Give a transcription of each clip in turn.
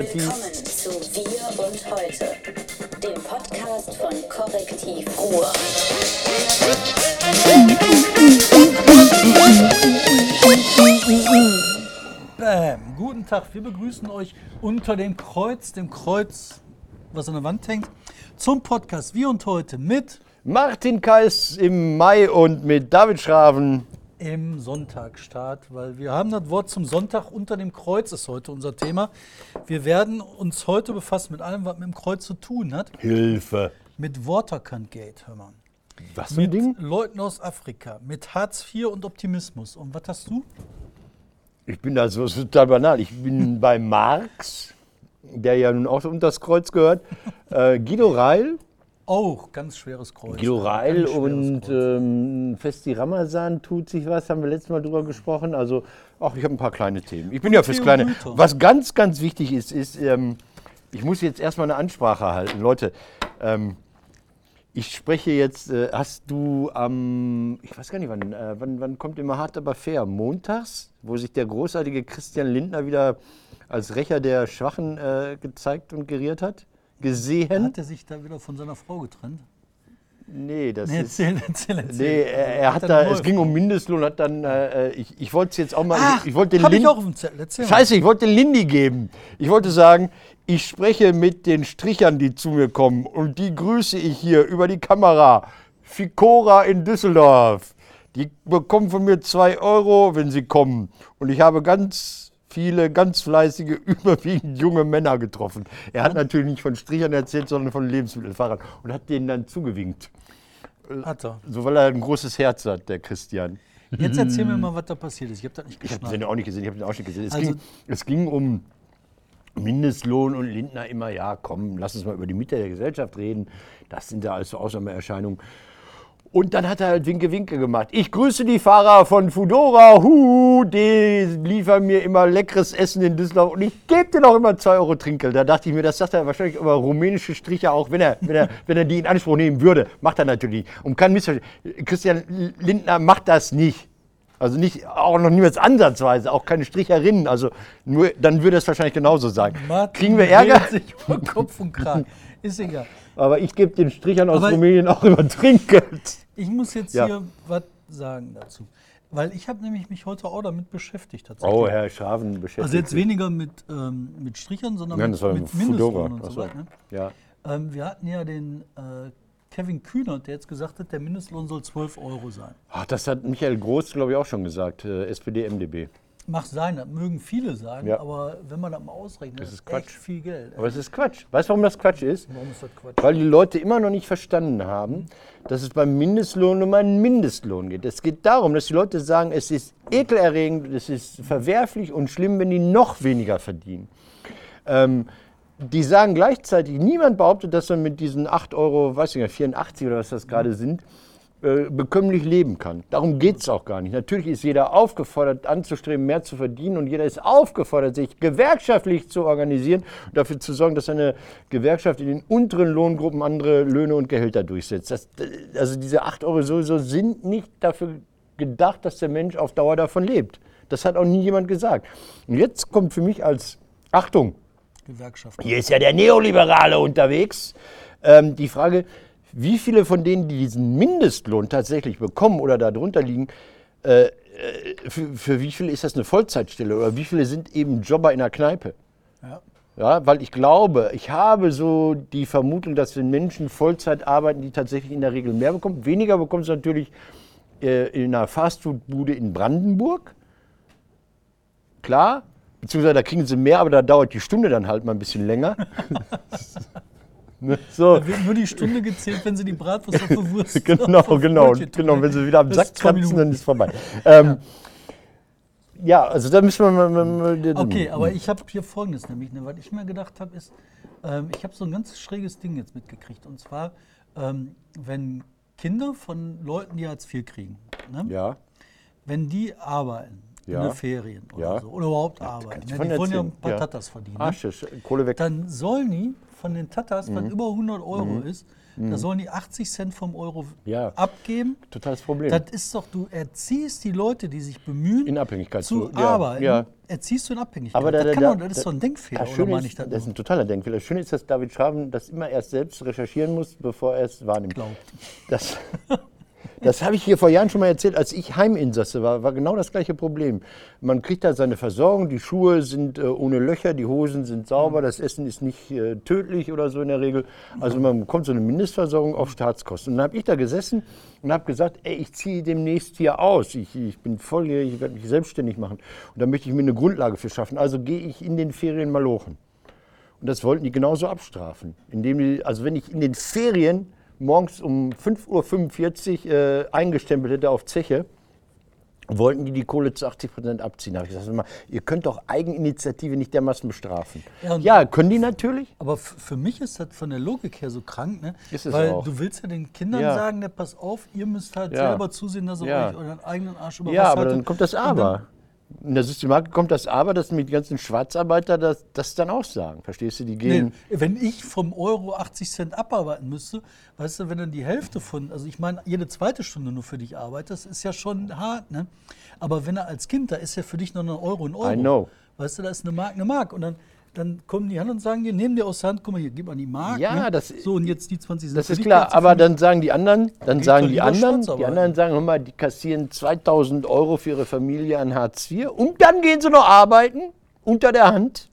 Willkommen zu Wir und Heute, dem Podcast von Korrektiv Ruhr. Bam. Guten Tag, wir begrüßen euch unter dem Kreuz, dem Kreuz, was an der Wand hängt, zum Podcast Wir und Heute mit Martin Kais im Mai und mit David Schraven. Im Sonntagstart, weil wir haben das Wort zum Sonntag unter dem Kreuz ist heute unser Thema. Wir werden uns heute befassen mit allem, was mit dem Kreuz zu tun hat. Hilfe. Mit Waterkant Gate, hör mal. Was für ein Mit Ding? Leuten aus Afrika, mit Hartz IV und Optimismus. Und was hast du? Ich bin da so total banal. Ich bin bei Marx, der ja nun auch unter das Kreuz gehört. Äh, Guido Reil. Auch ganz schweres Kreuz. Schweres und Kreuz. ähm, Festi Ramazan tut sich was, haben wir letztes Mal drüber gesprochen. Also, ach, ich habe ein paar kleine Themen. Ich bin ja fürs Kleine. Was ganz, ganz wichtig ist, ist, ähm, ich muss jetzt erstmal eine Ansprache halten. Leute, ähm, ich spreche jetzt, äh, hast du am, ich weiß gar nicht, wann, äh, wann, wann kommt immer hart aber fair? Montags, wo sich der großartige Christian Lindner wieder als Rächer der Schwachen äh, gezeigt und geriert hat? Gesehen? Hat er sich da wieder von seiner Frau getrennt? Nee, das Nee, ist. erzähl, erzähl, erzähl. Nee, er, er hat dann da, es ging um Mindestlohn, hat dann, äh, ich, ich wollte es jetzt auch mal, Ach, ich wollte den hab ich auch auf dem Zettel. Erzähl. Scheiße, ich wollte den Lindy geben. Ich wollte sagen, ich spreche mit den Strichern, die zu mir kommen und die grüße ich hier über die Kamera. Ficora in Düsseldorf. Die bekommen von mir zwei Euro, wenn sie kommen. Und ich habe ganz viele, ganz fleißige, überwiegend junge Männer getroffen. Er hat natürlich nicht von Strichern erzählt, sondern von Lebensmittelfahrern und hat denen dann zugewinkt. Hat er. So, weil er ein großes Herz hat, der Christian. Jetzt erzähl mir mal, was da passiert ist. Ich habe das nicht Ich habe den geschnallt. auch nicht gesehen, ich habe den Ausschnitt gesehen. Es, Also- ging, es ging um Mindestlohn und Lindner immer, ja, komm, lass uns mal über die Mitte der Gesellschaft reden. Das sind ja alles so Ausnahmeerscheinungen. Und dann hat er halt Winke-Winke gemacht. Ich grüße die Fahrer von Fudora, hu, die liefern mir immer leckeres Essen in Düsseldorf und ich gebe denen auch immer 2 Euro Trinkgeld. Da dachte ich mir, das sagt er wahrscheinlich über rumänische Striche auch, wenn er, wenn er, wenn er die in Anspruch nehmen würde. Macht er natürlich nicht. Um kein Missverständnis. Christian Lindner macht das nicht. Also nicht, auch noch niemals ansatzweise, auch keine Stricherinnen. Also nur, dann würde es wahrscheinlich genauso sagen. Martin Kriegen wir Ärger? sich über Kopf und Kragen. Ist egal. Aber ich gebe den Strichern aus Aber- Rumänien auch immer Trinkgeld. Ich muss jetzt Ja. hier was sagen dazu. Weil ich habe nämlich mich heute auch damit beschäftigt tatsächlich. Oh, Herr Schraven beschäftigt also jetzt weniger mit, ähm, mit Strichern, sondern Nein, mit, mit. Mindestlohn und so so. weiter. Ne? Ja. Ähm, wir hatten ja den äh, Kevin Kühnert, der jetzt gesagt hat, der Mindestlohn soll 12 Euro sein. Ach, das hat Michael Groß, glaube ich, auch schon gesagt, äh, SPD, MdB. Mag sein, das mögen viele sagen, Ja. aber wenn man das mal ausrechnet, Das ist Quatsch. echt viel Geld. Aber es ist Quatsch. Weißt du, warum das Quatsch ist? Warum ist das Quatsch? Weil die Leute immer noch nicht verstanden haben, dass es beim Mindestlohn um einen Mindestlohn geht. Es geht darum, dass die Leute sagen, es ist ekelerregend, es ist verwerflich und schlimm, wenn die noch weniger verdienen. Ähm, die sagen gleichzeitig, niemand behauptet, dass man mit diesen 8 Euro, weiß ich nicht, 84 oder was das gerade sind, äh, bekömmlich leben kann. Darum geht es auch gar nicht. Natürlich ist jeder aufgefordert, anzustreben, mehr zu verdienen und jeder ist aufgefordert, sich gewerkschaftlich zu organisieren und dafür zu sorgen, dass eine Gewerkschaft in den unteren Lohngruppen andere Löhne und Gehälter durchsetzt. Das, also diese 8 Euro sowieso sind nicht dafür gedacht, dass der Mensch auf Dauer davon lebt. Das hat auch nie jemand gesagt. Und jetzt kommt für mich als, Achtung, Gewerkschaft. hier ist ja der Neoliberale unterwegs. Ähm, die Frage, wie viele von denen, die diesen Mindestlohn tatsächlich bekommen oder darunter liegen, äh, äh, für, für wie viele ist das eine Vollzeitstelle oder wie viele sind eben Jobber in der Kneipe? Ja. Ja, weil ich glaube, ich habe so die Vermutung, dass wenn Menschen Vollzeit arbeiten, die tatsächlich in der Regel mehr bekommen. Weniger bekommen sie natürlich äh, in einer Fastfood-Bude in Brandenburg. Klar, beziehungsweise da kriegen sie mehr, aber da dauert die Stunde dann halt mal ein bisschen länger. Ne, so. Da wird nur die Stunde gezählt, wenn sie die Bratwurst auf der Wurst Genau, auf genau, genau. Wenn sie wieder am Sack kratzen, dann ist vorbei. Ähm, ja, also da müssen wir mal. mal, mal Okay, aber ich habe hier Folgendes nämlich, ne, was ich mir gedacht habe, ist, ähm, ich habe so ein ganz schräges Ding jetzt mitgekriegt. Und zwar, ähm, wenn Kinder von Leuten, die Hartz IV kriegen, ne, Ja, wenn die arbeiten in Ja. den Ferien oder Ja. so. Oder überhaupt arbeiten. kannst du Ne? Die wollen ja ein paar Ja. Tatas verdienen. Ne? Kohle weg. Dann sollen die von den Tatas, Mhm. was über 100 Euro ist, da sollen die 80 Cent vom Euro Ja. abgeben. Totales Problem. Das ist doch, du erziehst die Leute, die sich bemühen, In Abhängigkeit zu zu- ja, arbeiten, ja. erziehst du in Abhängigkeit. Aber da, das, da, kann da, man, das ist doch ein Denkfehler, das oder meine ich das? das ist ein totaler Denkfehler. Das Schöne ist, dass David Schraben das immer erst selbst recherchieren muss, bevor er es wahrnimmt. Glaubt. Das, das habe ich hier vor Jahren schon mal erzählt, als ich Heiminsasse war, war genau das gleiche Problem. Man kriegt da seine Versorgung, die Schuhe sind äh, ohne Löcher, die Hosen sind sauber, das Essen ist nicht äh, tödlich oder so in der Regel. Also man bekommt so eine Mindestversorgung auf Staatskosten. Und dann habe ich da gesessen und habe gesagt, ey, ich ziehe demnächst hier aus. Ich, ich bin volljährig, ich werde mich selbstständig machen. Und da möchte ich mir eine Grundlage für schaffen. Also gehe ich in den Ferien malochen. Und das wollten die genauso abstrafen. Indem die, also wenn ich in den Ferien morgens um 5.45 Uhr äh, eingestempelt hätte auf Zeche, wollten die die Kohle zu 80 Prozent abziehen. Da habe ich gesagt, mal, ihr könnt doch Eigeninitiative nicht dermaßen bestrafen. Ja, Ja, können die natürlich. Aber für mich ist das von der Logik her so krank, ne? Ist es Weil auch. du willst ja den Kindern Ja. sagen, ne, pass auf, ihr müsst halt Ja. selber zusehen, dass ihr euch euren eigenen Arsch über Ja, aber dann haltet. kommt das Aber. In der Systematik kommt das Aber, dass mit die ganzen Schwarzarbeiter das, das dann auch sagen. Verstehst du? Die Nee, gehen. wenn ich vom Euro 80 Cent abarbeiten müsste, weißt du, wenn dann die Hälfte von, also ich meine, jede zweite Stunde nur für dich arbeitet, das ist ja schon hart, ne? Aber wenn er als Kind, da ist ja für dich noch ein Euro ein Euro. I know. Weißt du, da ist eine Mark, eine Mark. Und dann, dann kommen die an und sagen dir, nehmen dir aus der Hand, guck mal hier, gib mal die Mark. Ja, ne? das- So, und jetzt die 20 sind Das ist klar, die aber 50. dann sagen die anderen, dann sagen die anderen, die Schwarzarbeiten. anderen sagen, hör mal, die kassieren 2000 Euro für ihre Familie an Hartz IV und dann gehen sie noch arbeiten, unter der Hand.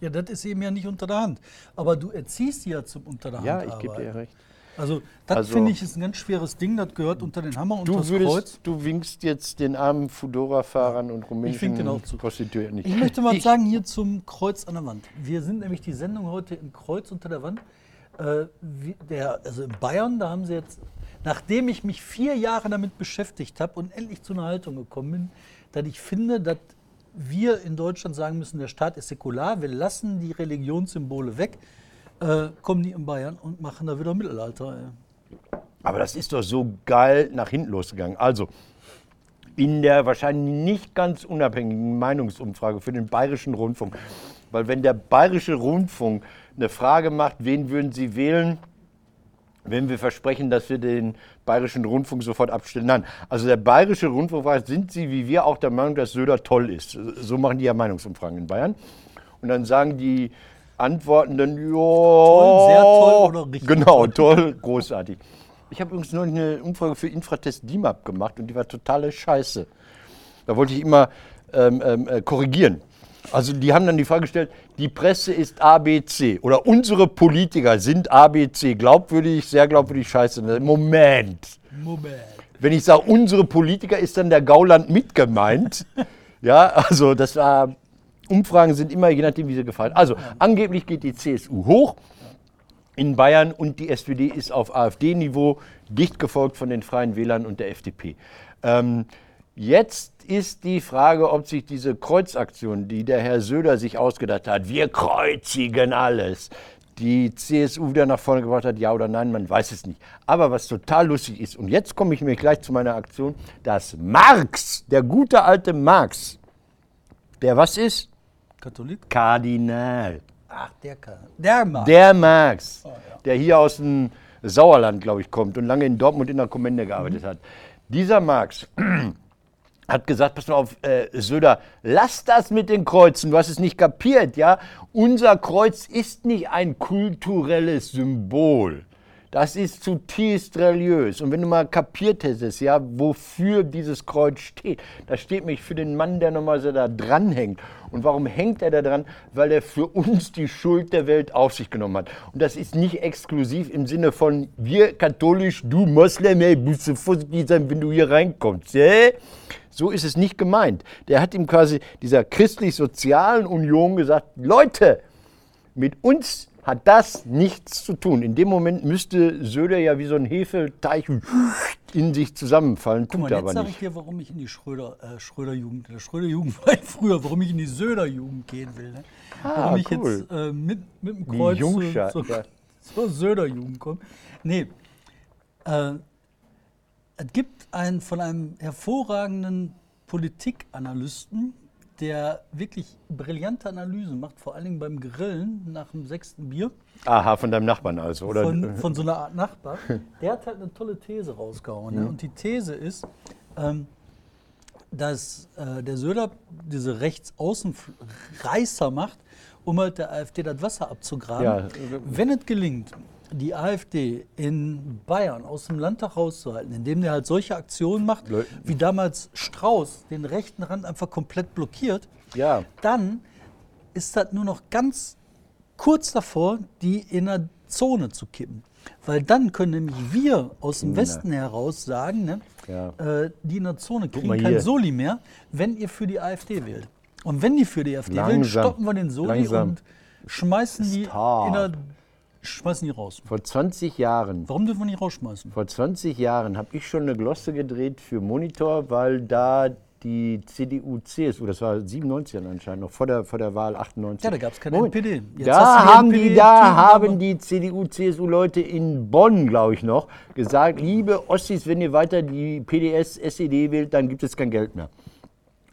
Ja, das ist eben ja nicht unter der Hand. Aber du erziehst die ja zum unter der Hand. Ja, ich gebe dir recht. Also, das Also- finde ich ist ein ganz schweres Ding, das gehört unter den Hammer und Du, das Kreuz. du winkst jetzt den armen Fudora-Fahrern und rumänischen. Prostituierten nicht. Ich möchte mal Ich- sagen, hier zum Kreuz an der Wand. Wir sind nämlich die Sendung heute im Kreuz unter der Wand. Äh, der, also in Bayern, da haben sie jetzt, nachdem ich mich vier Jahre damit beschäftigt habe und endlich zu einer Haltung gekommen bin, dass ich finde, dass wir in Deutschland sagen müssen, der Staat ist säkular, wir lassen die Religionssymbole weg, äh, kommen die in Bayern und machen da wieder Mittelalter. Ey. Aber das ist doch so geil nach hinten losgegangen. Also, in der wahrscheinlich nicht ganz unabhängigen Meinungsumfrage für den Bayerischen Rundfunk. Weil wenn der Bayerische Rundfunk eine Frage macht, wen würden Sie wählen, wenn wir versprechen, dass wir den Bayerischen Rundfunk sofort abstellen. Nein, also der Bayerische Rundfunk fragt, sind Sie wie wir auch der Meinung, dass Söder toll ist? So machen die ja Meinungsumfragen in Bayern. Und dann sagen die Antwortenden, ja. Toll, sehr toll oder richtig Genau, toll, großartig. Ich habe übrigens neulich eine Umfrage für Infratest DIMAP gemacht und die war totale Scheiße. Da wollte ich immer ähm, ähm, äh, korrigieren. Also die haben dann die Frage gestellt, die Presse ist ABC oder unsere Politiker sind ABC, glaubwürdig, sehr glaubwürdig, scheiße. Moment. Moment. Wenn ich sage, unsere Politiker, ist dann der Gauland mit gemeint. ja, also das war, Umfragen sind immer, je nachdem, wie sie gefallen. Also angeblich geht die CSU hoch in Bayern und die SPD ist auf AfD-Niveau, dicht gefolgt von den Freien Wählern und der FDP. Ähm, jetzt ist die Frage, ob sich diese Kreuzaktion, die der Herr Söder sich ausgedacht hat, wir kreuzigen alles, die CSU wieder nach vorne gebracht hat, ja oder nein, man weiß es nicht. Aber was total lustig ist, und jetzt komme ich mir gleich zu meiner Aktion, dass Marx, der gute alte Marx, der was ist? Katholik? Kardinal. Ach, der kann. Der mag. Der Marx, der hier aus dem Sauerland, glaube ich, kommt und lange in Dortmund in der Kommende gearbeitet hat. Dieser Marx hat gesagt, pass mal auf, äh, Söder, lass das mit den Kreuzen, du hast es nicht kapiert, ja? Unser Kreuz ist nicht ein kulturelles Symbol. Das ist zutiefst religiös. Und wenn du mal kapiert hättest, ja, wofür dieses Kreuz steht, da steht nämlich für den Mann, der nochmal so da dranhängt. Und warum hängt er da dran? Weil er für uns die Schuld der Welt auf sich genommen hat. Und das ist nicht exklusiv im Sinne von wir katholisch, du Moslem, ey, musst du vorsichtig sein, wenn du hier reinkommst. Ja? So ist es nicht gemeint. Der hat ihm quasi dieser christlich-sozialen Union gesagt, Leute, mit uns hat das nichts zu tun. In dem Moment müsste Söder ja wie so ein Hefeteich in sich zusammenfallen, Guck mal, jetzt sage ich dir, warum ich in die Schröder, äh, Schröder-Jugend, der Schröder-Jugend war ich früher, warum ich in die Söder-Jugend gehen will. Ne? Ah, warum ich cool. jetzt äh, mit, mit dem Kreuz zur, zur, ja. zur Söder-Jugend komme. Nee, äh, es gibt einen von einem hervorragenden Politikanalysten, der wirklich brillante Analysen macht, vor allen Dingen beim Grillen nach dem sechsten Bier. Aha, von deinem Nachbarn also, oder? von, von so einer Art Nachbar, der hat halt eine tolle These rausgehauen. Ne? Und die These ist, ähm, dass äh, der Söder diese Rechtsaußenreißer macht, um halt der AfD das Wasser abzugraben. Ja. Wenn es gelingt, die AfD in Bayern aus dem Landtag rauszuhalten, indem der halt solche Aktionen macht, Le- wie damals Strauß den rechten Rand einfach komplett blockiert, Ja. dann ist das nur noch ganz kurz davor, die in einer Zone zu kippen. Weil dann können nämlich wir aus dem. Westen heraus sagen, ne, Ja. äh, die in der Zone kriegen kein hier. Soli mehr, wenn ihr für die AfD wählt. Und wenn die für die AfD wählen, Langsam. stoppen wir den Soli Langsam. und schmeißen die, Stop. in der, schmeißen die raus. Vor 20 Jahren Warum dürfen wir nicht rausschmeißen? Vor 20 Jahren habe ich schon eine Glosse gedreht für Monitor, weil da die CDU, CSU, das war 97 dann anscheinend noch, vor der, vor der Wahl 98. Ja, da gab's keine Moment. NPD. Jetzt Da die haben die, NPD, da Typen, haben die CDU, CSU-Leute in Bonn, glaube ich noch, gesagt, liebe Ossis, wenn ihr weiter die PDS, SED wählt, dann gibt es kein Geld mehr.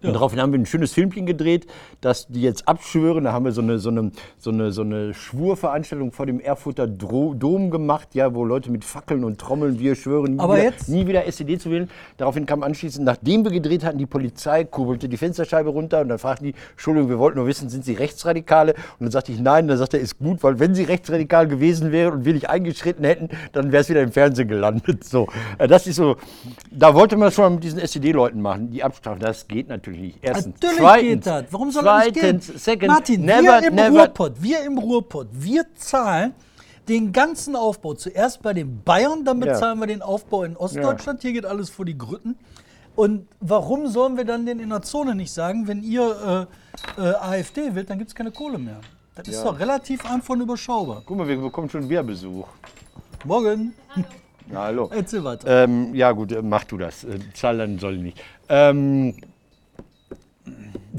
Und daraufhin haben wir ein schönes Filmchen gedreht, dass die jetzt abschwören. Da haben wir so eine, so eine, so eine, so eine Schwurveranstaltung vor dem Erfurter Dom gemacht, ja, wo Leute mit Fackeln und Trommeln, wir schwören, nie, Aber wieder, jetzt- nie wieder SED zu wählen. Daraufhin kam anschließend, nachdem wir gedreht hatten, die Polizei, kurbelte die Fensterscheibe runter und dann fragten die, Entschuldigung, wir wollten nur wissen, sind Sie Rechtsradikale? Und dann sagte ich, nein. Und dann sagte er, ist gut, weil wenn Sie rechtsradikal gewesen wären und wir nicht eingeschritten hätten, dann wäre es wieder im Fernsehen gelandet. So, äh, das ist so, da wollte man das schon mal mit diesen SED-Leuten machen, die Abstrafen. Das geht natürlich nicht. Erstens. Natürlich Zweitens, geht das. Warum soll das nicht gehen? zweitens, Second, Martin, never, wir im never, Ruhrpott, wir im Ruhrpott, wir zahlen den ganzen Aufbau. Zuerst bei den Bayern, dann Ja. bezahlen wir den Aufbau in Ostdeutschland. Hier geht alles vor die Grütten. Und warum sollen wir dann den in der Zone nicht sagen, wenn ihr äh, äh, AfD wählt, dann gibt es keine Kohle mehr? Das ist Ja. doch relativ einfach und überschaubar. Guck mal, wir bekommen schon wieder Besuch. Morgen, Na, hallo. erzähl weiter. Ähm, ja gut, äh, mach du das. Äh, Zahl dann soll ich nicht. Ähm,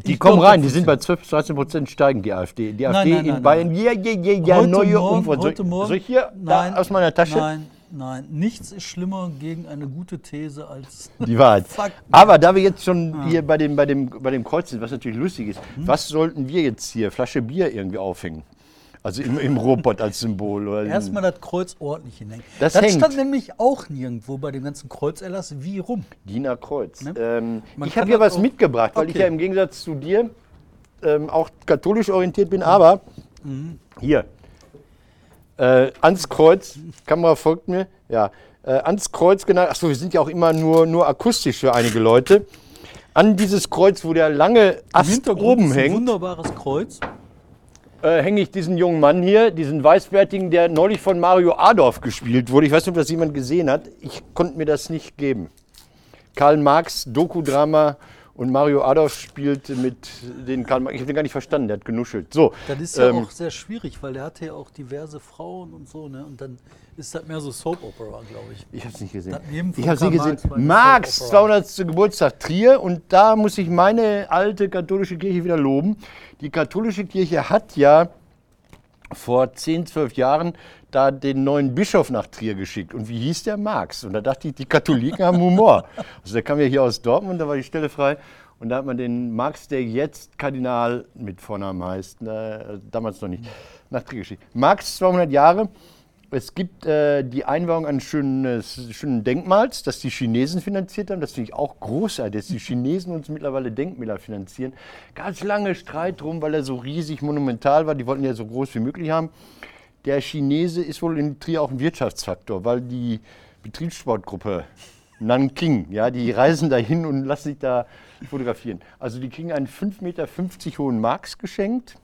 die Ich kommen rein, die sind bei 12 bis 13 Prozent steigen die AfD. Die AfD nein, in nein, Bayern, ja, ja, ja, ja, heute neue Morgen, heute Morgen, soll ich hier nein, aus meiner Tasche? Nein, nein, nichts ist schlimmer gegen eine gute These als Die Wahrheit. Fakten. Aber da wir jetzt schon hier bei dem, bei, dem, bei dem Kreuz sind, was natürlich lustig ist, Hm? was sollten wir jetzt hier, Flasche Bier irgendwie aufhängen? Also im, im Ruhrpott als Symbol. Oder Erstmal das Kreuz ordentlich hinhängen. Das das hängt. stand nämlich auch nirgendwo bei dem ganzen Kreuzerlass wie rum. Diener Kreuz. Ne? Ähm, ich habe hier was mitgebracht, weil ich Okay. ja im Gegensatz zu dir ähm, auch katholisch orientiert bin, aber Mhm. hier. Äh, ans Kreuz, Kamera folgt mir, ja. Äh, ans Kreuz genannt, achso, wir sind ja auch immer nur, nur akustisch für einige Leute. An dieses Kreuz, wo der lange Ast oben ist ein hängt, wunderbares Kreuz. Äh, hänge ich diesen jungen Mann hier, diesen Weißbärtigen, der neulich von Mario Adorf gespielt wurde. Ich weiß nicht, ob das jemand gesehen hat. Ich konnte mir das nicht geben. Karl Marx, Dokudrama und Mario Adorf spielt mit den Karl. Ich habe den gar nicht verstanden, der hat genuschelt. So, Das ist ja ähm, auch sehr schwierig, weil der hatte ja auch diverse Frauen und so. Ne? Und dann ist das mehr so Soap Opera, glaube ich. Ich habe es nicht gesehen. Ich habe es nicht gesehen. Marx war eine Marx, Soap Opera. 200. Geburtstag Trier und da muss ich meine alte katholische Kirche wieder loben. Die katholische Kirche hat ja vor 10, 12 Jahren da den neuen Bischof nach Trier geschickt. Und wie hieß der? Marx. Und da dachte ich, die Katholiken haben Humor. Also der kam ja hier aus Dortmund, da war die Stelle frei. Und da hat man den Marx, der jetzt Kardinal mit Vornamen heißt, äh, damals noch nicht, nach Trier geschickt. Marx, 200 Jahre. Es gibt äh, die Einweihung eines schönen, schönen Denkmals, das die Chinesen finanziert haben. Das finde ich auch großartig, dass die Chinesen uns mittlerweile Denkmäler finanzieren. Ganz lange Streit drum, weil er so riesig monumental war. Die wollten ja so groß wie möglich haben. Der Chinese ist wohl in Trier auch ein Wirtschaftsfaktor, weil die Betriebssportgruppe Nanking, ja, die reisen dahin und lassen sich da fotografieren. Also die kriegen einen 5,50 Meter hohen Marx geschenkt.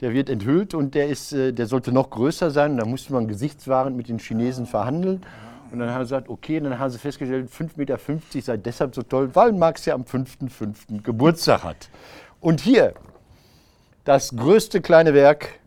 Der wird enthüllt und der, ist, äh, der sollte noch größer sein. Da musste man gesichtswahrend mit den Chinesen verhandeln. Und dann haben sie gesagt, okay, dann haben sie festgestellt, 5,50 Meter sei deshalb so toll, weil Marx ja am 5.5. Geburtstag hat. Und hier, das größte kleine Werk.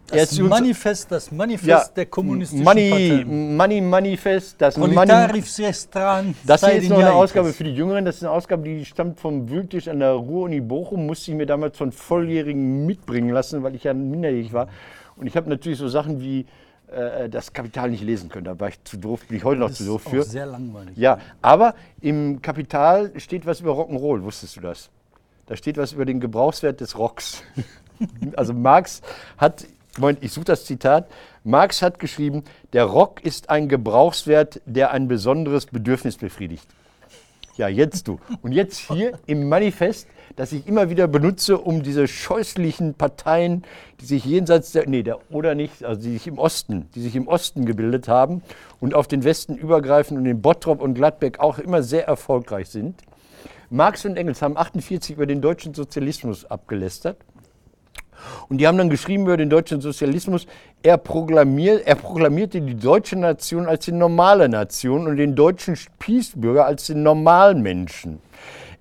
Er Das ist Manifest, das Manifest ja, der kommunistischen Money, Partei. Money Manifest, das Money, das hier ist noch eine. Ausgabe für die Jüngeren. Das ist eine Ausgabe, die stammt vom Wühltisch an der Ruhr-Uni Bochum. Musste ich mir damals von Volljährigen mitbringen lassen, weil ich ja minderjährig war. Und ich habe natürlich so Sachen wie äh, das Kapital nicht lesen können. Da war ich zu doof, bin ich heute noch Das zu ist doof für. sehr langweilig. Ja, aber im Kapital steht was über Rock'n'Roll, wusstest du das? Da steht was über den Gebrauchswert des Rocks. also Marx hat, Moment, ich suche das Zitat, Marx hat geschrieben, der Rock ist ein Gebrauchswert, der ein besonderes Bedürfnis befriedigt. Ja, jetzt du. Und jetzt hier im Manifest, das ich immer wieder benutze, um diese scheußlichen Parteien, die sich jenseits der, nee, der oder nicht, also die sich im Osten, die sich im Osten gebildet haben und auf den Westen übergreifen und in Bottrop und Gladbeck auch immer sehr erfolgreich sind. Marx und Engels haben 48 über den deutschen Sozialismus abgelästert. Und die haben dann geschrieben über den deutschen Sozialismus, er, proklamier, er proklamierte die deutsche Nation als die normale Nation und den deutschen Spießbürger als den normalen Menschen.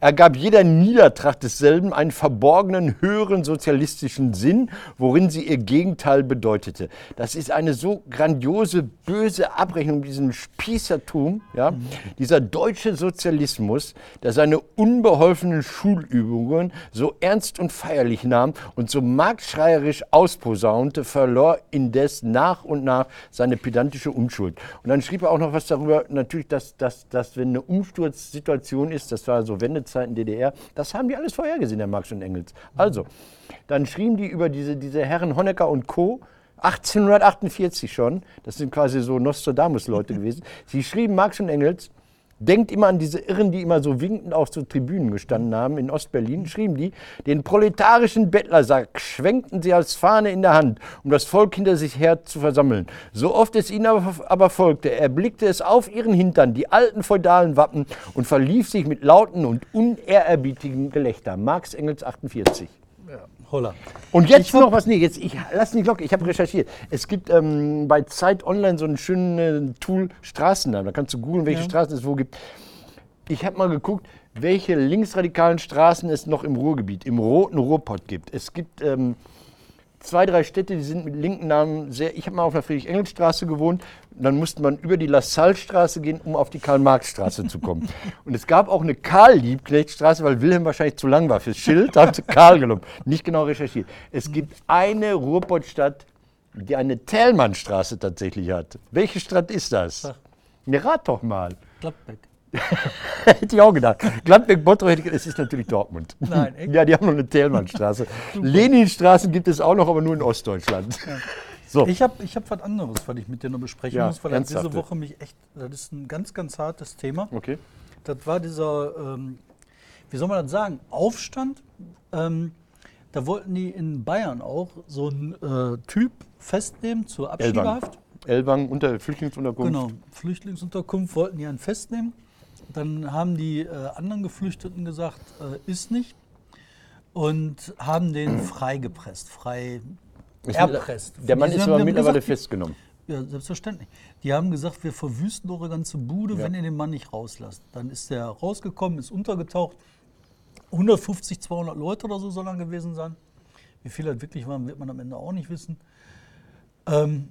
Er gab jeder Niedertracht desselben einen verborgenen, höheren sozialistischen Sinn, worin sie ihr Gegenteil bedeutete. Das ist eine so grandiose, böse Abrechnung diesem Spießertum, ja? dieser deutsche Sozialismus, der seine unbeholfenen Schulübungen so ernst und feierlich nahm und so marktschreierisch ausposaunte, verlor indes nach und nach seine pedantische Unschuld. Und dann schrieb er auch noch was darüber, natürlich, dass, dass, dass wenn eine Umsturzsituation ist, das war so Wendezeiten DDR, das haben die alles vorhergesehen, der Marx und Engels. Also, dann schrieben die über diese, diese Herren Honecker und Co., 1848 schon, das sind quasi so Nostradamus-Leute gewesen, sie schrieben Marx und Engels, Denkt immer an diese Irren, die immer so winkend auf so Tribünen gestanden haben in Ostberlin, schrieben die, den proletarischen Bettlersack schwenkten sie als Fahne in der Hand, um das Volk hinter sich her zu versammeln. So oft es ihnen aber, aber folgte, erblickte es auf ihren Hintern die alten feudalen Wappen und verlief sich mit lauten und unehrerbietigem Gelächter. Marx Engels 48. Holla. Und jetzt noch was, nee, jetzt, ich lass nicht locker, ich habe recherchiert. Es gibt ähm, bei Zeit Online so ein schönes Tool Straßennamen. Da kannst du googeln, welche Ja. Straßen es wo gibt. Ich habe mal geguckt, welche linksradikalen Straßen es noch im Ruhrgebiet, im roten Ruhrpott gibt. Es gibt ähm, zwei, drei Städte, die sind mit linken Namen sehr. Ich habe mal auf der Friedrich-Engels-Straße gewohnt. Dann musste man über die Lassalle-Straße gehen, um auf die Karl-Marx-Straße zu kommen. Und es gab auch eine Karl-Liebknecht-Straße, weil Wilhelm wahrscheinlich zu lang war fürs Schild, da hat sie Karl genommen. Nicht genau recherchiert. Es gibt eine Ruhrpottstadt, die eine Thälmannstraße tatsächlich hat. Welche Stadt ist das? Ne, rat doch mal. Gladbeck. Hätte ich auch gedacht. Gladbeck, Bottrop, hätte ich gedacht, es ist natürlich Dortmund. Nein, echt? Ja, die haben noch eine Thälmannstraße. Leninstraßen gibt es auch noch, aber nur in Ostdeutschland. So. Ich habe ich hab was anderes, was ich mit dir noch besprechen Ja, muss, weil das diese. Woche mich echt, das ist ein ganz, ganz hartes Thema. Okay. Das war dieser, ähm, wie soll man das sagen, Aufstand. Ähm, da wollten die in Bayern auch so einen äh, Typ festnehmen zur. Abschiebehaft. Elwang, unter Flüchtlingsunterkunft. Genau, Flüchtlingsunterkunft wollten die einen festnehmen. Dann haben die äh, anderen Geflüchteten gesagt, äh, ist nicht. Und haben den freigepresst, frei erpresst. Der Mann ist aber mittlerweile gesagt, festgenommen. Ja, selbstverständlich. Die haben gesagt, wir verwüsten eure ganze Bude, Ja. wenn ihr den Mann nicht rauslasst. Dann ist der rausgekommen, ist untergetaucht. 150, 200 Leute oder so soll er gewesen sein. Wie viele das wirklich waren, wird man am Ende auch nicht wissen. Ähm,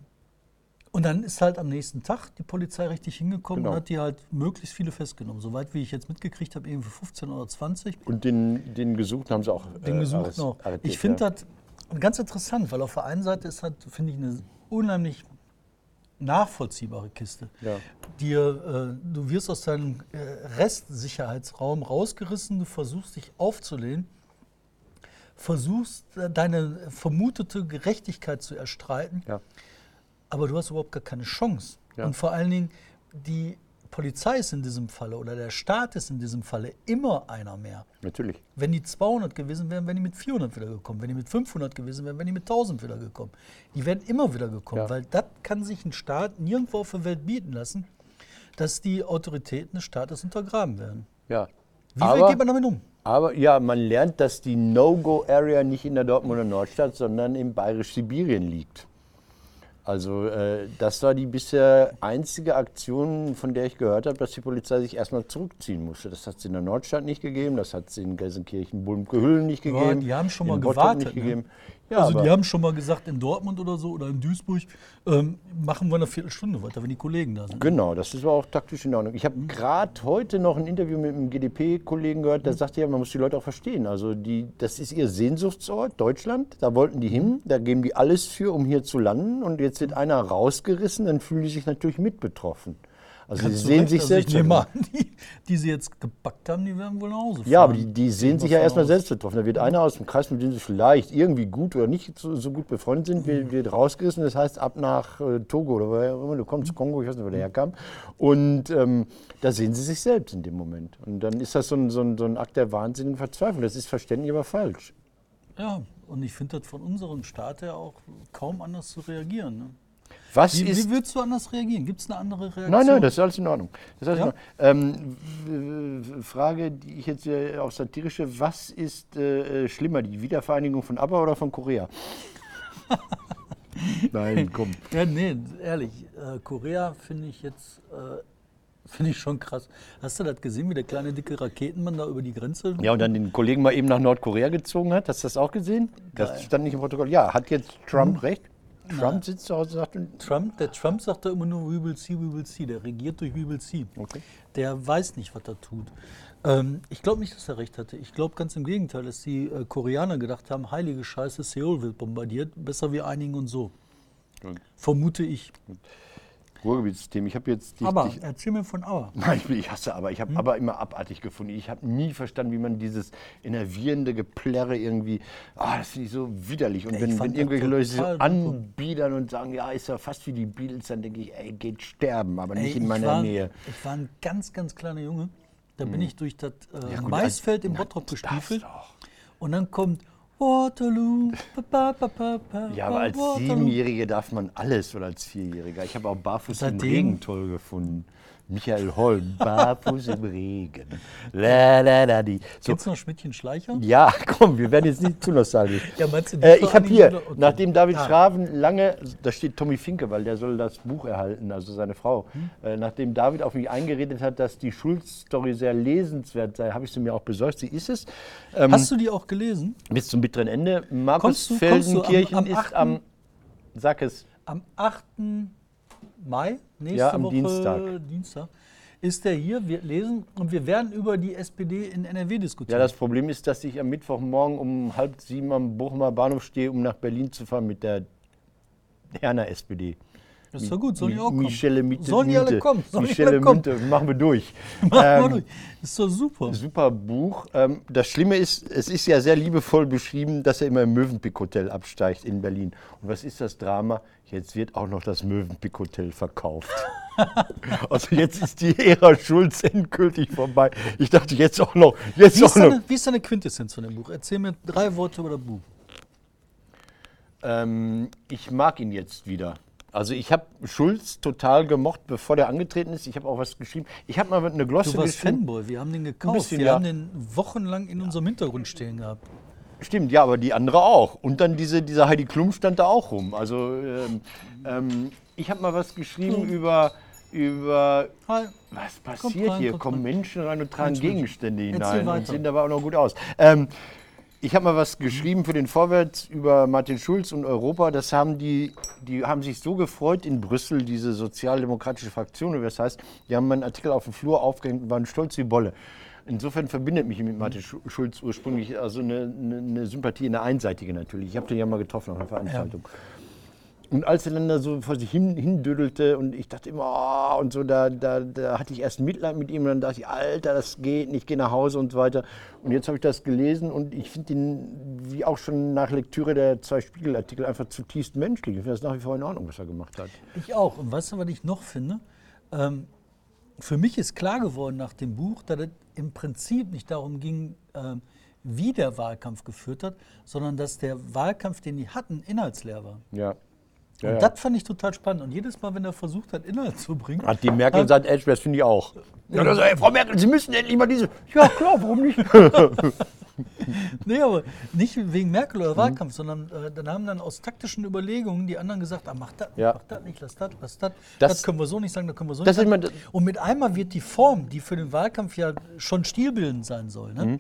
und dann ist halt am nächsten Tag die Polizei richtig hingekommen Genau. und hat die halt möglichst viele festgenommen. Soweit wie ich jetzt mitgekriegt habe, irgendwie 15 oder 20. Und den, den Gesuchten haben sie auch Den äh, gesucht arrest- noch. arretiert, Ich finde ja. das ganz interessant, weil auf der einen Seite ist halt, finde ich, eine unheimlich nachvollziehbare Kiste. Ja. Dir, äh, du wirst aus deinem äh, Restsicherheitsraum rausgerissen, du versuchst dich aufzulehnen, versuchst äh, deine vermutete Gerechtigkeit zu erstreiten, Ja. Aber du hast überhaupt gar keine Chance. Ja. Und vor allen Dingen, die Polizei ist in diesem Falle oder der Staat ist in diesem Falle immer einer mehr. Natürlich. Wenn die 200 gewesen wären, wären die mit 400 wieder gekommen. Wenn die mit 500 gewesen wären, wären die mit 1000 wieder gekommen. Die werden immer wieder gekommen, Ja. weil das kann sich ein Staat nirgendwo auf der Welt bieten lassen, dass die Autoritäten des Staates untergraben werden. Ja. Wie aber, geht man damit um? aber ja, man lernt, dass die No-Go-Area nicht in der Dortmunder Nordstadt, sondern im bayerisch-Sibirien liegt. Also äh, das war die bisher einzige Aktion, von der ich gehört habe, dass die Polizei sich erstmal zurückziehen musste. Das hat es in der Nordstadt nicht gegeben, das hat es in Gelsenkirchen, Bulmke-Hüllen nicht Ja, gegeben. die haben schon mal gewartet, Nicht ne? Ja, also die haben schon mal gesagt, in Dortmund oder so oder in Duisburg ähm, machen wir eine Viertelstunde weiter, wenn die Kollegen da sind. Genau, das ist aber auch taktisch in Ordnung. Ich habe gerade heute noch ein Interview mit einem GDP-Kollegen gehört, der sagte ja, man muss die Leute auch verstehen. Also die, das ist ihr Sehnsuchtsort, Deutschland. Da wollten die hin, da geben die alles für, um hier zu landen. Und jetzt wird einer rausgerissen, dann fühlen die sich natürlich mit betroffen. Also Kannst sie sehen recht, sich also selbst. Ich nehme an, die, die sie jetzt gepackt haben, die werden wohl nach Hause fahren. Ja, aber die, die sehen sich ja erstmal selbst betroffen. Da wird einer aus dem Kreis, mit dem sie vielleicht irgendwie gut oder nicht so, so gut befreundet sind, wird, wird rausgerissen. Das heißt, ab nach äh, Togo oder woher auch immer du kommst, Kongo, ich weiß nicht, wo der herkam. Und ähm, da sehen sie sich selbst in dem Moment. Und dann ist das so ein, so ein, so ein Akt der wahnsinnigen Verzweiflung. Das ist verständlich, aber falsch. Ja, und ich finde das von unserem Staat her auch kaum anders zu reagieren. Ne? Was Wie, ist wie würdest du anders reagieren? Gibt es eine andere Reaktion? Nein, nein, das ist alles in Ordnung. Das ist Ja? Ähm, Frage, die ich jetzt äh, auf satirische, was ist äh, äh, schlimmer, die Wiedervereinigung von ABBA oder von Korea? nein, komm. Ja, nee, ehrlich, äh, Korea finde ich jetzt äh, finde ich schon krass. Hast du das gesehen, wie der kleine dicke Raketenmann da über die Grenze? Ja, und dann den Kollegen mal eben nach Nordkorea gezogen hat. Hast du das auch gesehen? Das stand nicht im Protokoll. Ja, hat jetzt Trump recht? Trump sitzt zu Hause und sagt, Trump, der Trump sagt da immer nur, we will see, we will see. Der regiert durch we will see. Okay. Der weiß nicht, was er tut. Ähm, ich glaube nicht, dass er recht hatte. Ich glaube ganz im Gegenteil, dass die äh, Koreaner gedacht haben, heilige Scheiße, Seoul wird bombardiert, besser wir einigen und so. Vermute ich. Ruhrgebietssystem. Ich habe jetzt dich, Aber dich erzähl mir von Aber. Nein, ich, ich hasse aber. Hm? Ich habe aber immer abartig gefunden. Ich habe nie verstanden, wie man dieses enervierende Geplärre irgendwie. Ah, das finde ich so widerlich. Und Ich wenn, wenn irgendwelche Leute sich so anbiedern und sagen, ja, ist ja fast wie die Beatles, dann denke ich, ey, geht sterben, aber nicht Ey, in ich meiner war, Nähe. Ich war ein ganz, ganz kleiner Junge. Da bin ich durch das äh, Ja, gut, Maisfeld im na, Bottrop gestiefelt. Und dann kommt Waterloo. Ba, ba, ba, ba, ba, Ja, aber als Waterloo. Siebenjährige darf man alles oder als Vierjähriger. Ich habe auch Barfuß im Regen toll gefunden. Michael Holm, Barfuß im Regen. La, la, la, die. So, du noch Schmidtchen Schleicher? ja, komm, wir werden jetzt nicht zu nostalgisch. Ja, meinst du, Äh, ich habe hier, okay. nachdem David Ah. Schraven lange, da steht Tommy Finke, weil der soll das Buch erhalten, also seine Frau. Hm. Äh, nachdem David auf mich eingeredet hat, dass die Schulz-Story sehr lesenswert sei, habe ich sie mir auch besorgt. Sie ist es. Ähm, Hast du die auch gelesen? bis zum bitteren Ende. Markus Kommst du- kommst du am- am ist 8. am, sag es, Am 8. Mai, nächste Ja, am Woche Dienstag. Dienstag, ist er hier. Wir lesen und wir werden über die SPD in NRW Ja, diskutieren. das Problem ist, dass ich am Mittwochmorgen um halb sieben am Bochumer Bahnhof stehe, um nach Berlin zu fahren mit der Herner SPD. Das ist ja gut, sollen Mi- auch kommen. Michelle Mitte. Sollen die alle kommen? Sollen Michelle alle kommen? Mitte, machen wir durch. Mach mal Ähm, durch. Das ist doch super. Super Buch. Ähm, das Schlimme ist, es ist ja sehr liebevoll beschrieben, dass er immer im Mövenpick Hotel absteigt in Berlin. Und was ist das Drama? Jetzt wird auch noch das Mövenpick Hotel verkauft. also jetzt ist die Ära Schulz endgültig vorbei. Ich dachte jetzt auch noch, jetzt Wie auch ist, noch. deine, wie ist deine Quintessenz von dem Buch? Erzähl mir drei Worte über das Buch. Ähm, ich mag ihn jetzt wieder. Also ich habe Schulz total gemocht, bevor der angetreten ist. Ich habe auch was geschrieben. Ich habe mal eine Glosse Du warst geschrieben. Fanboy, wir haben den gekauft. bisschen, wir ja. haben den wochenlang in unserem Hintergrund stehen gehabt. Stimmt, ja, aber die andere auch. Und dann diese, dieser Heidi Klum stand da auch rum. Also ähm, ähm, ich habe mal was geschrieben über, über Hi. was passiert rein, hier. Kommen rein. Menschen rein und tragen Mensch. Gegenstände hinein und sehen dabei auch noch gut aus. Ähm, ich habe mal was geschrieben für den Vorwärts über Martin Schulz und Europa. Das haben die, die haben sich so gefreut in Brüssel, diese sozialdemokratische Fraktion, wie das heißt. Die haben meinen Artikel auf dem Flur aufgehängt und waren stolz wie Bolle. Insofern verbindet mich mit Martin Schu- Schulz ursprünglich also eine, eine, eine Sympathie, eine einseitige natürlich. Ich habe den ja mal getroffen auf einer Veranstaltung. Und als er dann da so vor sich hin, hindüdelte und ich dachte immer, oh, und so, da, da, da hatte ich erst Mitleid mit ihm und dann dachte ich, Alter, das geht nicht, ich gehe nach Hause und so weiter. Und jetzt habe ich das gelesen und ich finde ihn, wie auch schon nach Lektüre der zwei Spiegelartikel, einfach zutiefst menschlich. Ich finde das nach wie vor in Ordnung, was er gemacht hat. Ich auch. Und weißt du, was ich noch finde? Ähm, für mich ist klar geworden nach dem Buch, dass es im Prinzip nicht darum ging, ähm, wie der Wahlkampf geführt hat, sondern dass der Wahlkampf, den die hatten, inhaltsleer war. Ja. Und das fand ich total spannend. Und jedes Mal, wenn er versucht hat, Inhalt zu bringen, Hat die Merkel gesagt, Edge, das finde ich auch. Ja, das, ey, Frau Merkel, Sie müssen endlich mal diese. Ja, klar, warum nicht? Nee, aber nicht wegen Merkel Mhm. oder Wahlkampf, sondern äh, dann haben dann aus taktischen Überlegungen die anderen gesagt, ah, mach das, Ja. mach das nicht, lass das, lass das. Das- können wir so nicht sagen, das können wir so nicht sagen. Und mit einmal wird die Form, die für den Wahlkampf ja schon stilbildend sein soll, ne? Mhm.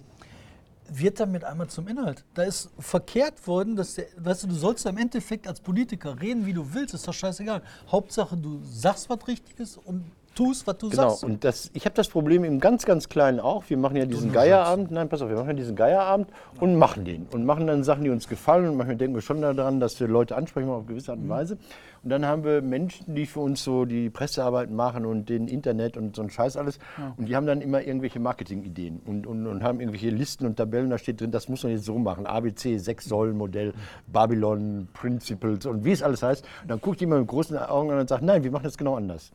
Wird damit einmal zum Inhalt. Da ist verkehrt worden, dass der, weißt du, du sollst im Endeffekt als Politiker reden, wie du willst, ist doch scheißegal. Hauptsache, du sagst was Richtiges und tust, was du Genau, sagst. und das, ich habe das Problem im ganz, ganz Kleinen auch. Wir machen ja diesen Geierabend, nein, pass auf, wir machen ja diesen Geierabend und machen den. Und machen dann Sachen, die uns gefallen. Und manchmal denken wir schon daran, dass wir Leute ansprechen auf gewisse Art und Weise. Und dann haben wir Menschen, die für uns so die Pressearbeit machen und den Internet und so ein Scheiß alles. Und die haben dann immer irgendwelche Marketingideen und, und, und haben irgendwelche Listen und Tabellen. Da steht drin, das muss man jetzt so machen. ABC, Sechs-Säulen-Modell, Babylon, Principles und wie es alles heißt. Und dann guckt jemand mit großen Augen an und sagt, nein, wir machen das genau anders.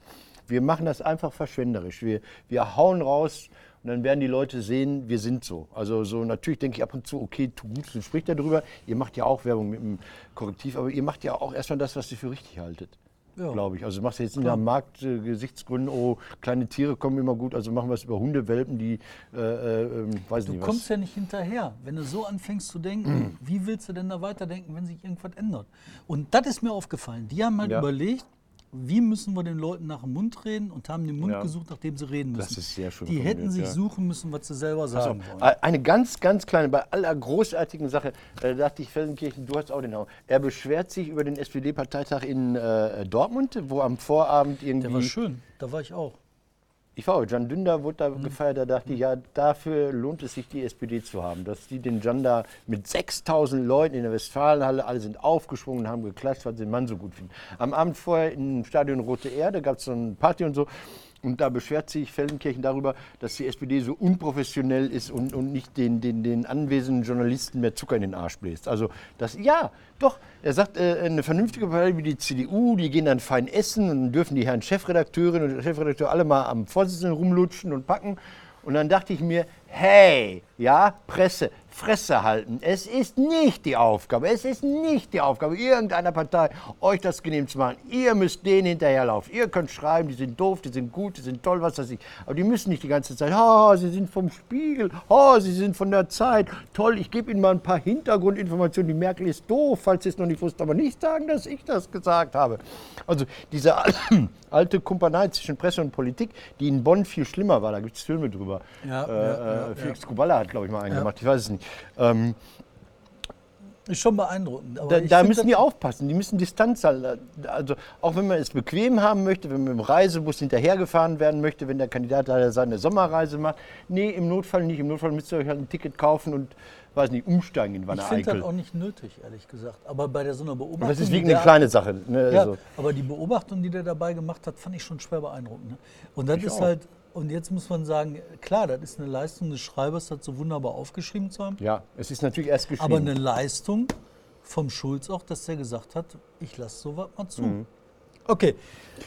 Wir machen das einfach verschwenderisch. Wir, wir hauen raus und dann werden die Leute sehen, wir sind so. Also so natürlich denke ich ab und zu, okay, tu gut, du spricht darüber. Ihr macht ja auch Werbung mit dem Korrektiv, aber ihr macht ja auch erstmal das, was ihr für richtig haltet. Ja. Glaube ich. Also du machst jetzt nicht nach Marktgesichtsgründen, oh, kleine Tiere kommen immer gut, also machen wir es über Hundewelpen, die, äh, äh, ähm, weiß Du nicht kommst was. ja nicht hinterher. Wenn du so anfängst zu denken, wie willst du denn da weiterdenken, wenn sich irgendwas ändert? Und das ist mir aufgefallen. Die haben halt Ja. überlegt, wie müssen wir den Leuten nach dem Mund reden und haben den Mund Ja. gesucht, nachdem sie reden müssen. Das ist sehr schön Die hätten sich ja. suchen müssen, was sie selber sagen wollen. Äh, Eine ganz, ganz kleine, bei aller großartigen Sache, äh, dachte ich, Feldenkirchen, du hast auch den Namen. Er beschwert sich über den SPD-Parteitag in äh, Dortmund, wo am Vorabend irgendwie. Der war schön, da war ich auch. Ich war auch, Jan Dünder wurde da Mhm. gefeiert, da dachte ich, ja, dafür lohnt es sich, die SPD zu haben. Dass die den Jan da mit 6000 Leuten in der Westfalenhalle, alle sind aufgesprungen, haben geklatscht, was den Mann so gut finden. Am Abend vorher im Stadion Rote Erde gab es so eine Party und so. Und da beschwert sich Feldenkirchen darüber, dass die SPD so unprofessionell ist und, und nicht den, den, den anwesenden Journalisten mehr Zucker in den Arsch bläst. Also das, ja, doch. Er sagt, äh, eine vernünftige Partei wie die CDU, die gehen dann fein essen und dürfen die Herren Chefredakteurinnen und Chefredakteure alle mal am Vorsitzenden rumlutschen und packen. Und dann dachte ich mir, hey, ja, Presse, Fresse halten. Es ist nicht die Aufgabe, es ist nicht die Aufgabe irgendeiner Partei, euch das genehm zu machen. Ihr müsst denen hinterherlaufen. Ihr könnt schreiben, die sind doof, die sind gut, die sind toll, was weiß ich. Aber die müssen nicht die ganze Zeit, oh, sie sind vom Spiegel, oh, sie sind von der Zeit. Toll, ich gebe Ihnen mal ein paar Hintergrundinformationen. Die Merkel ist doof, falls Sie es noch nicht wussten, aber nicht sagen, dass ich das gesagt habe. Also diese alte Kumpanei zwischen Presse und Politik, die in Bonn viel schlimmer war, da gibt es Filme drüber. Ja, äh, ja, ja, äh, Felix Kuballa hat, glaube ich, mal einen gemacht, ich weiß es nicht. Ähm, Ist schon beeindruckend. Aber da ich da müssen die aufpassen, die müssen Distanz halten. Also auch wenn man es bequem haben möchte, wenn man dem Reisebus hinterhergefahren werden möchte, wenn der Kandidat da seine Sommerreise macht. Nee, im Notfall nicht. Im Notfall müsst ihr euch halt ein Ticket kaufen und, weiß nicht, umsteigen in Ich Wanne finde das auch nicht nötig, ehrlich gesagt. Aber bei der so einer Beobachtung. Und das ist wirklich eine kleine Sache. Ne? Ja, Also, aber die Beobachtung, die der dabei gemacht hat, fand ich schon schwer beeindruckend. Ne? Und das ist auch. halt, und jetzt muss man sagen, klar, das ist eine Leistung des Schreibers, das so wunderbar aufgeschrieben zu haben. ja, es ist natürlich erst geschrieben. Aber eine Leistung vom Schulz auch, dass der gesagt hat, ich lasse sowas mal zu. Okay,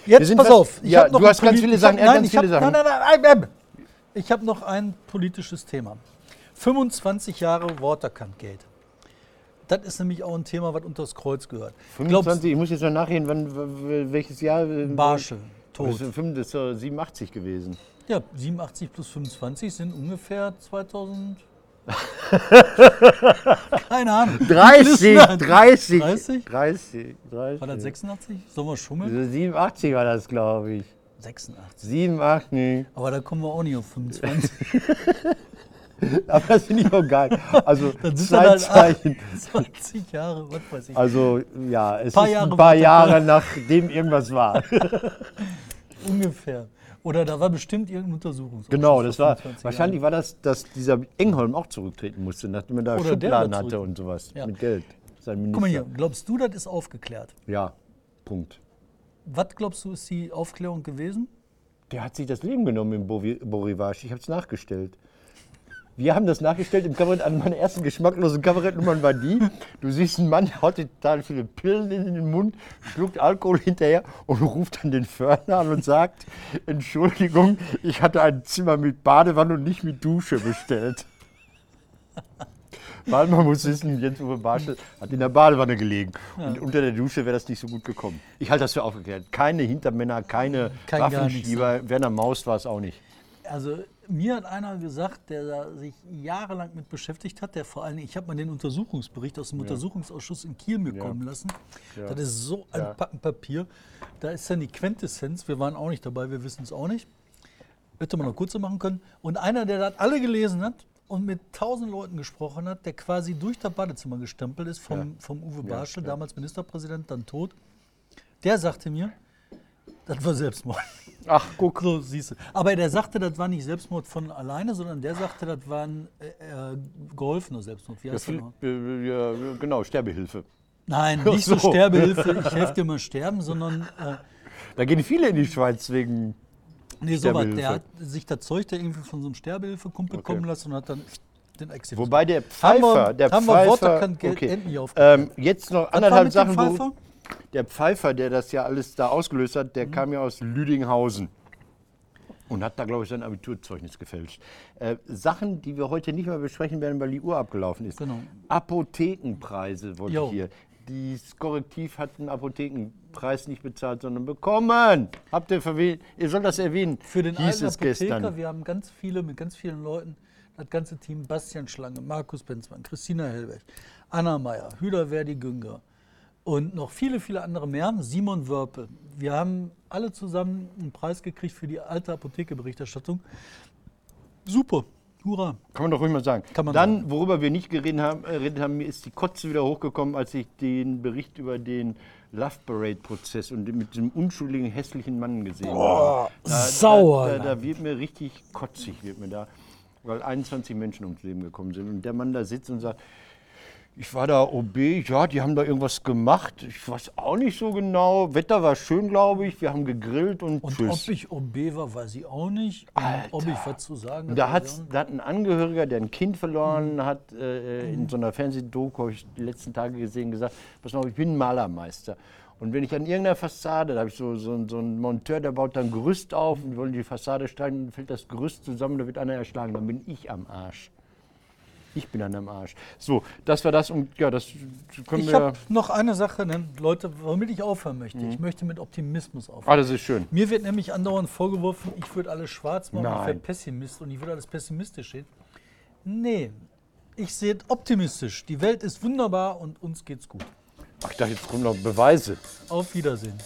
jetzt Mhm. pass auf. ja, hab noch du hast ganz viele ich Sachen, er hat nein, ganz ich hab- viele Sachen. Nein, nein, nein, nein. Ich habe noch ein politisches Thema. 25 Jahre Waterkant-Gate. Das ist nämlich auch ein Thema, was unter das Kreuz gehört. 25, ich muss jetzt noch nachreden, wann, welches Jahr. äh, Barschel, tot. das ist doch 87 gewesen. Ja, 87 plus 25 sind ungefähr 2000. Keine Ahnung. 30, 30, 30? 30, 30. War das 86? Sollen wir schummeln? Also 87 war das, glaube ich. 86. 87. Aber da kommen wir auch nicht auf 25. Aber das finde ich auch geil. Also Dann sind halt Zeitzeichen. 20 Jahre, was weiß ich. Also ja, es Paar ist Jahre ein paar. Jahre nachdem irgendwas war. Ungefähr. Oder da war bestimmt irgendein Untersuchungsausschuss. genau, das war 25 wahrscheinlich war das, dass dieser Engholm auch zurücktreten musste, nachdem er da Oder der Schubladen hatte und sowas Ja. mit Geld. Sein Minister. Guck mal hier, glaubst du, das ist aufgeklärt? Ja, Punkt. Was glaubst du, ist die Aufklärung gewesen? Der hat sich das Leben genommen im Borivasch. Ich habe es nachgestellt. Wir haben das nachgestellt im Kabarett. Eine meiner ersten geschmacklosen Kabarettnummern war die. Du siehst einen Mann, der haut dir total viele Pillen in den Mund, schluckt Alkohol hinterher und ruft dann den Fördner an und sagt, Entschuldigung, ich hatte ein Zimmer mit Badewanne und nicht mit Dusche bestellt. Weil man muss wissen, Jens Uwe Barschel hat in der Badewanne gelegen. Und unter der Dusche wäre das nicht so gut gekommen. Ich halte das für aufgeklärt. Keine Hintermänner, keine Kein nichts. Waffenschieber. Werner Maus war es auch nicht. Also mir hat einer gesagt, der sich jahrelang mit beschäftigt hat, der vor allen Dingen, ich habe mal den Untersuchungsbericht aus dem Untersuchungsausschuss in Kiel mir kommen lassen. Das ist so ein Ja. Packen Papier. Da ist dann die Quintessenz, wir waren auch nicht dabei, wir wissen es auch nicht. Hätte man noch kurzer machen können. Und einer, der das alle gelesen hat, und mit tausend Leuten gesprochen hat, der quasi durch das Badezimmer gestempelt ist vom, Ja. vom Uwe Ja, Barschel, ja. damals Ministerpräsident, dann tot. Der sagte mir, das war Selbstmord. Ach, guck. So siehst du. Aber der sagte, das war nicht Selbstmord von alleine, sondern der sagte, das war ein äh, äh, geholfener Selbstmord. Wie heißt der noch? äh, ja, genau, Sterbehilfe. Nein, nicht so, so. Sterbehilfe, ich helfe dir mal sterben, sondern äh, Da gehen viele in die Schweiz wegen. nee, sowas. Sterbehilfe. Der hat sich das Zeug da irgendwie von so einem Sterbehilfekumpel Okay. kommen lassen und hat dann den Exit. Wobei der Haben wir- Pfeifer, der haben wir Pfeifer, Waterkant Geld endlich ähm, jetzt noch Was anderthalb Sachen. wo- Pfeifer? Der Pfeifer, der das ja alles da ausgelöst hat, Mhm. der kam ja aus Lüdinghausen und hat da, glaube ich, sein Abiturzeugnis gefälscht. Äh, Sachen, die wir heute nicht mehr besprechen werden, weil die Uhr abgelaufen ist. Genau. Apothekenpreise wollte Jo. ich hier. Das Korrektiv hat einen Apothekenpreis nicht bezahlt, sondern bekommen. Habt ihr verwählt? Ihr sollt das erwähnen. Für den hieß alten Apotheker, gestern. wir haben ganz viele, mit ganz vielen Leuten, das ganze Team, Bastian Schlange, Markus Benzmann, Christina Hellweg, Anna Meyer, Hüder Verdi Günger und noch viele, viele andere mehr, Simon Wörpe. Wir haben alle zusammen einen Preis gekriegt für die alte Apotheke-Berichterstattung. Super, hurra. Kann man doch ruhig mal sagen. Kann man Dann, sagen. worüber wir nicht geredet haben, äh, geredet haben, mir ist die Kotze wieder hochgekommen, als ich den Bericht über den Love Parade-Prozess und mit dem unschuldigen, hässlichen Mann gesehen habe. Da, sauer, Da, da, da wird mir richtig kotzig, wird mir da, weil 21 Menschen ums Leben gekommen sind. Und der Mann da sitzt und sagt, ich war da OB, ja, die haben da irgendwas gemacht. Ich weiß auch nicht so genau. Wetter war schön, glaube ich. Wir haben gegrillt und, Und tschüss. ob ich OB war, weiß ich auch nicht. Und ob ich was zu sagen Da hatte, hat, weiß ich auch nicht. da hat ein Angehöriger, der ein Kind verloren Mhm. hat, äh, in so einer Fernsehdoku, habe ich die letzten Tage gesehen, gesagt, pass auf, ich bin Malermeister. Und wenn ich an irgendeiner Fassade, da habe ich so, so, so einen Monteur, der baut dann Gerüst auf und wollen die Fassade steigen, dann fällt das Gerüst zusammen, da wird einer erschlagen, dann bin ich am Arsch. Ich bin dann am Arsch. So, das war das und ja, das können Ich wir. habe noch eine Sache, ne, Leute, womit ich aufhören möchte. Ich möchte mit Optimismus aufhören. Ah, das ist schön. Mir wird nämlich andauernd vorgeworfen, ich würde alles schwarz machen, ich wäre Nein. Pessimist und ich würde alles pessimistisch sehen. Nee, ich sehe es optimistisch. Die Welt ist wunderbar und uns geht's gut. Ach, ich dachte, jetzt kommen noch Beweise. Auf Wiedersehen.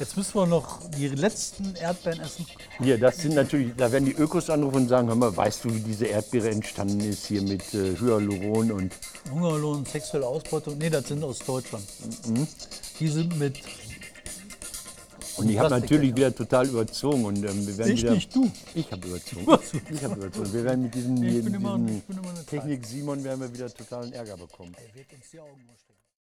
Jetzt müssen wir noch die letzten Erdbeeren essen. Hier, das sind natürlich, da werden die Ökos anrufen und sagen, hör mal, weißt du, wie diese Erdbeere entstanden ist hier mit äh, Hyaluron und Hungerlohn, sexuelle Ausbeutung. Nee, das sind aus Deutschland. Die sind mit. Und ich habe natürlich wieder total überzogen und ähm, wir werden Ich wieder. nicht, du. Ich habe überzogen. Ich habe überzogen. Wir werden mit diesem, diesem. Technik Simon werden wir wieder totalen Ärger bekommen. Er wird uns die Augen.